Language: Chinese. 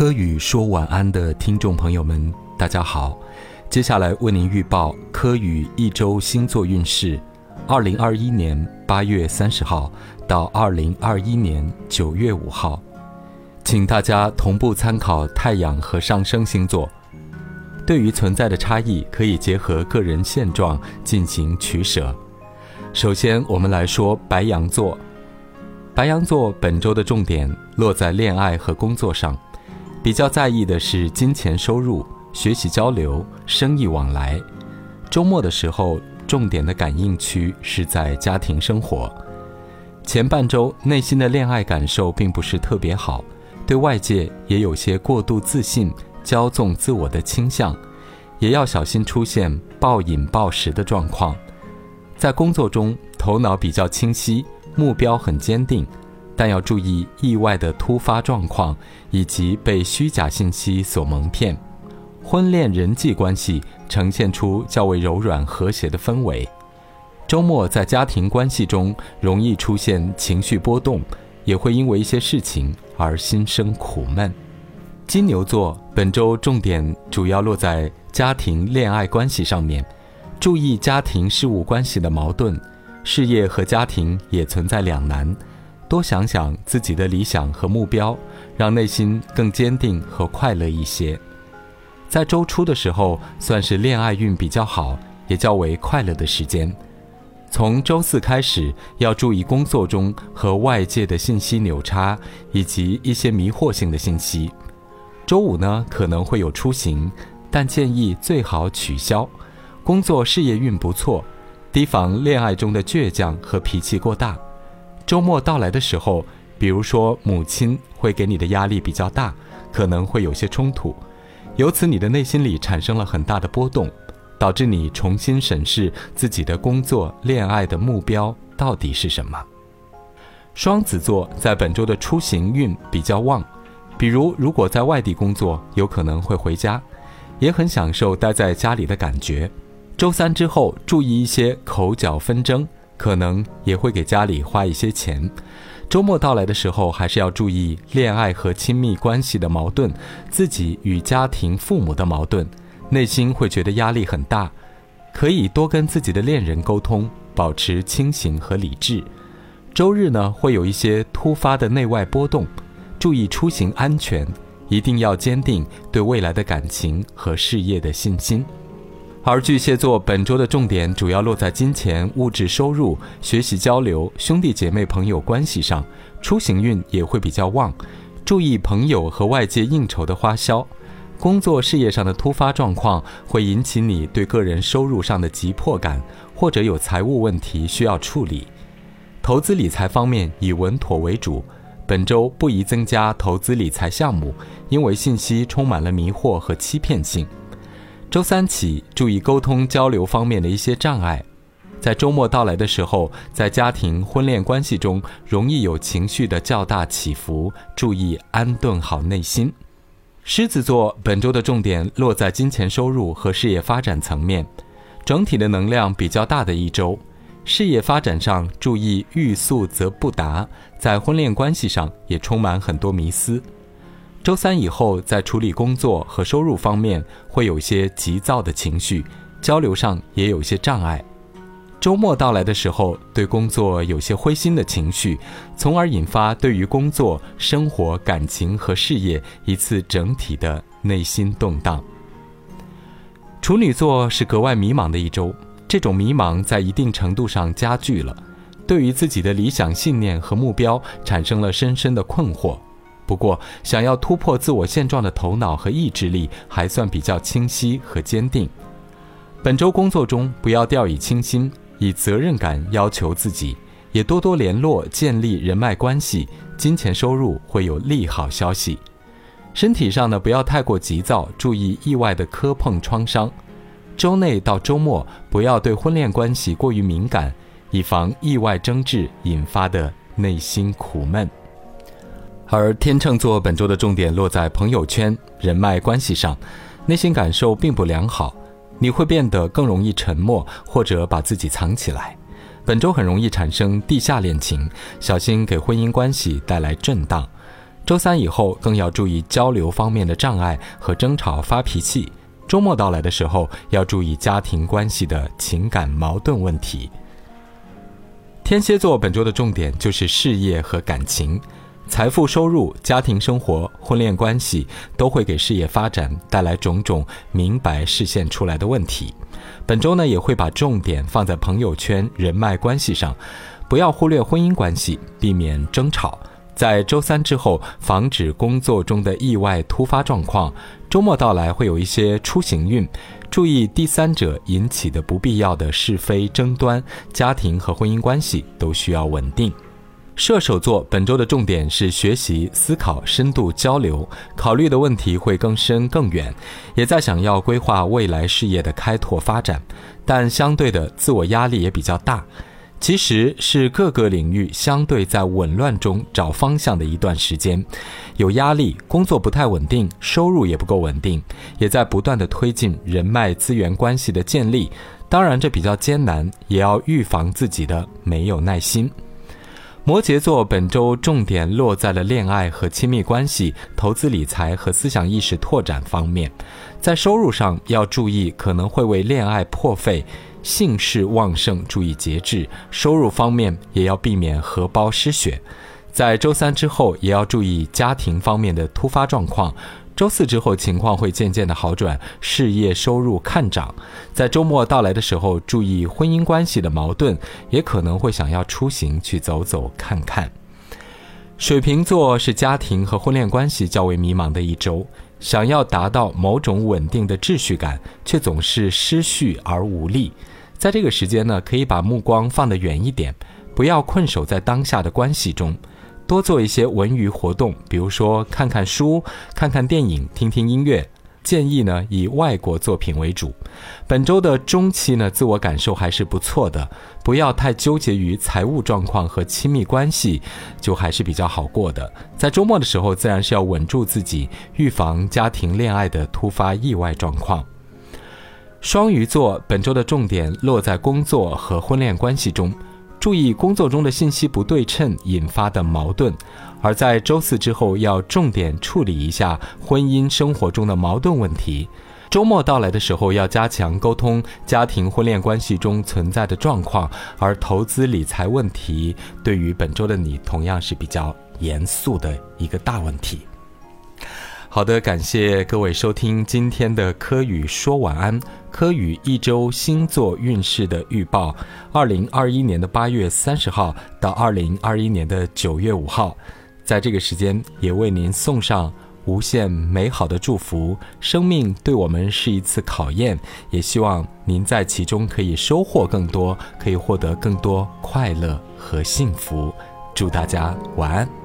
柯宇说晚安的听众朋友们，大家好。接下来为您预报柯宇一周星座运势：二零二一年八月三十号到二零二一年九月五号，请大家同步参考太阳和上升星座。对于存在的差异，可以结合个人现状进行取舍。首先，我们来说白羊座。白羊座本周的重点落在恋爱和工作上。比较在意的是金钱收入、学习交流、生意往来。周末的时候，重点的感应区是在家庭生活。前半周内心的恋爱感受并不是特别好，对外界也有些过度自信、骄纵自我的倾向，也要小心出现暴饮暴食的状况。在工作中，头脑比较清晰，目标很坚定。但要注意意外的突发状况，以及被虚假信息所蒙骗。婚恋人际关系呈现出较为柔软和谐的氛围。周末在家庭关系中容易出现情绪波动，也会因为一些事情而心生苦闷。金牛座本周重点主要落在家庭恋爱关系上面，注意家庭事务关系的矛盾，事业和家庭也存在两难。多想想自己的理想和目标，让内心更坚定和快乐一些。在周初的时候，算是恋爱运比较好，也较为快乐的时间。从周四开始，要注意工作中和外界的信息扭差，以及一些迷惑性的信息。周五呢，可能会有出行，但建议最好取消。工作事业运不错，提防恋爱中的倔强和脾气过大。周末到来的时候，比如说母亲会给你的压力比较大，可能会有些冲突，由此你的内心里产生了很大的波动，导致你重新审视自己的工作、恋爱的目标到底是什么。双子座在本周的出行运比较旺，比如如果在外地工作，有可能会回家，也很享受待在家里的感觉。周三之后注意一些口角纷争。可能也会给家里花一些钱。周末到来的时候，还是要注意恋爱和亲密关系的矛盾，自己与家庭、父母的矛盾，内心会觉得压力很大。可以多跟自己的恋人沟通，保持清醒和理智。周日呢，会有一些突发的内外波动，注意出行安全，一定要坚定对未来的感情和事业的信心。而巨蟹座本周的重点主要落在金钱、物质收入、学习交流、兄弟姐妹朋友关系上，出行运也会比较旺，注意朋友和外界应酬的花销。工作事业上的突发状况会引起你对个人收入上的急迫感，或者有财务问题需要处理。投资理财方面以稳妥为主，本周不宜增加投资理财项目，因为信息充满了迷惑和欺骗性。周三起，注意沟通交流方面的一些障碍。在周末到来的时候，在家庭婚恋关系中容易有情绪的较大起伏，注意安顿好内心。狮子座本周的重点落在金钱收入和事业发展层面，整体的能量比较大的一周。事业发展上注意欲速则不达，在婚恋关系上也充满很多迷思。周三以后，在处理工作和收入方面会有些急躁的情绪，交流上也有些障碍。周末到来的时候，对工作有些灰心的情绪，从而引发对于工作、生活、感情和事业一次整体的内心动荡。处女座是格外迷茫的一周，这种迷茫在一定程度上加剧了，对于自己的理想信念和目标产生了深深的困惑。不过，想要突破自我现状的头脑和意志力还算比较清晰和坚定。本周工作中不要掉以轻心，以责任感要求自己，也多多联络建立人脉关系，金钱收入会有利好消息。身体上呢，不要太过急躁，注意意外的磕碰创伤。周内到周末不要对婚恋关系过于敏感，以防意外争执引发的内心苦闷。而天秤座本周的重点落在朋友圈、人脉关系上，内心感受并不良好，你会变得更容易沉默或者把自己藏起来。本周很容易产生地下恋情，小心给婚姻关系带来震荡。周三以后更要注意交流方面的障碍和争吵发脾气。周末到来的时候要注意家庭关系的情感矛盾问题。天蝎座本周的重点就是事业和感情。财富、收入、家庭生活、婚恋关系都会给事业发展带来种种明白视线出来的问题。本周呢，也会把重点放在朋友圈、人脉关系上，不要忽略婚姻关系，避免争吵。在周三之后，防止工作中的意外突发状况。周末到来会有一些出行运，注意第三者引起的不必要的是非争端。家庭和婚姻关系都需要稳定。射手座本周的重点是学习、思考、深度交流，考虑的问题会更深更远，也在想要规划未来事业的开拓发展，但相对的自我压力也比较大。其实是各个领域相对在紊乱中找方向的一段时间，有压力，工作不太稳定，收入也不够稳定，也在不断的推进人脉资源关系的建立。当然这比较艰难，也要预防自己的没有耐心。摩羯座本周重点落在了恋爱和亲密关系、投资理财和思想意识拓展方面，在收入上要注意可能会为恋爱破费，性事旺盛，注意节制；收入方面也要避免荷包失血。在周三之后也要注意家庭方面的突发状况。周四之后情况会渐渐的好转，事业收入看涨。在周末到来的时候，注意婚姻关系的矛盾，也可能会想要出行去走走看看。水瓶座是家庭和婚恋关系较为迷茫的一周，想要达到某种稳定的秩序感，却总是失序而无力。在这个时间呢，可以把目光放得远一点，不要困守在当下的关系中。多做一些文娱活动，比如说看看书、看看电影、听听音乐。建议呢以外国作品为主。本周的中期呢，自我感受还是不错的，不要太纠结于财务状况和亲密关系，就还是比较好过的。在周末的时候，自然是要稳住自己，预防家庭恋爱的突发意外状况。双鱼座本周的重点落在工作和婚恋关系中。注意工作中的信息不对称引发的矛盾，而在周四之后要重点处理一下婚姻生活中的矛盾问题。周末到来的时候要加强沟通家庭婚恋关系中存在的状况，而投资理财问题对于本周的你同样是比较严肃的一个大问题。好的，感谢各位收听今天的科宇说晚安。科宇一周星座运势的预报：二零二一年的八月三十号到二零二一年的九月五号，在这个时间也为您送上无限美好的祝福。生命对我们是一次考验，也希望您在其中可以收获更多，可以获得更多快乐和幸福。祝大家晚安。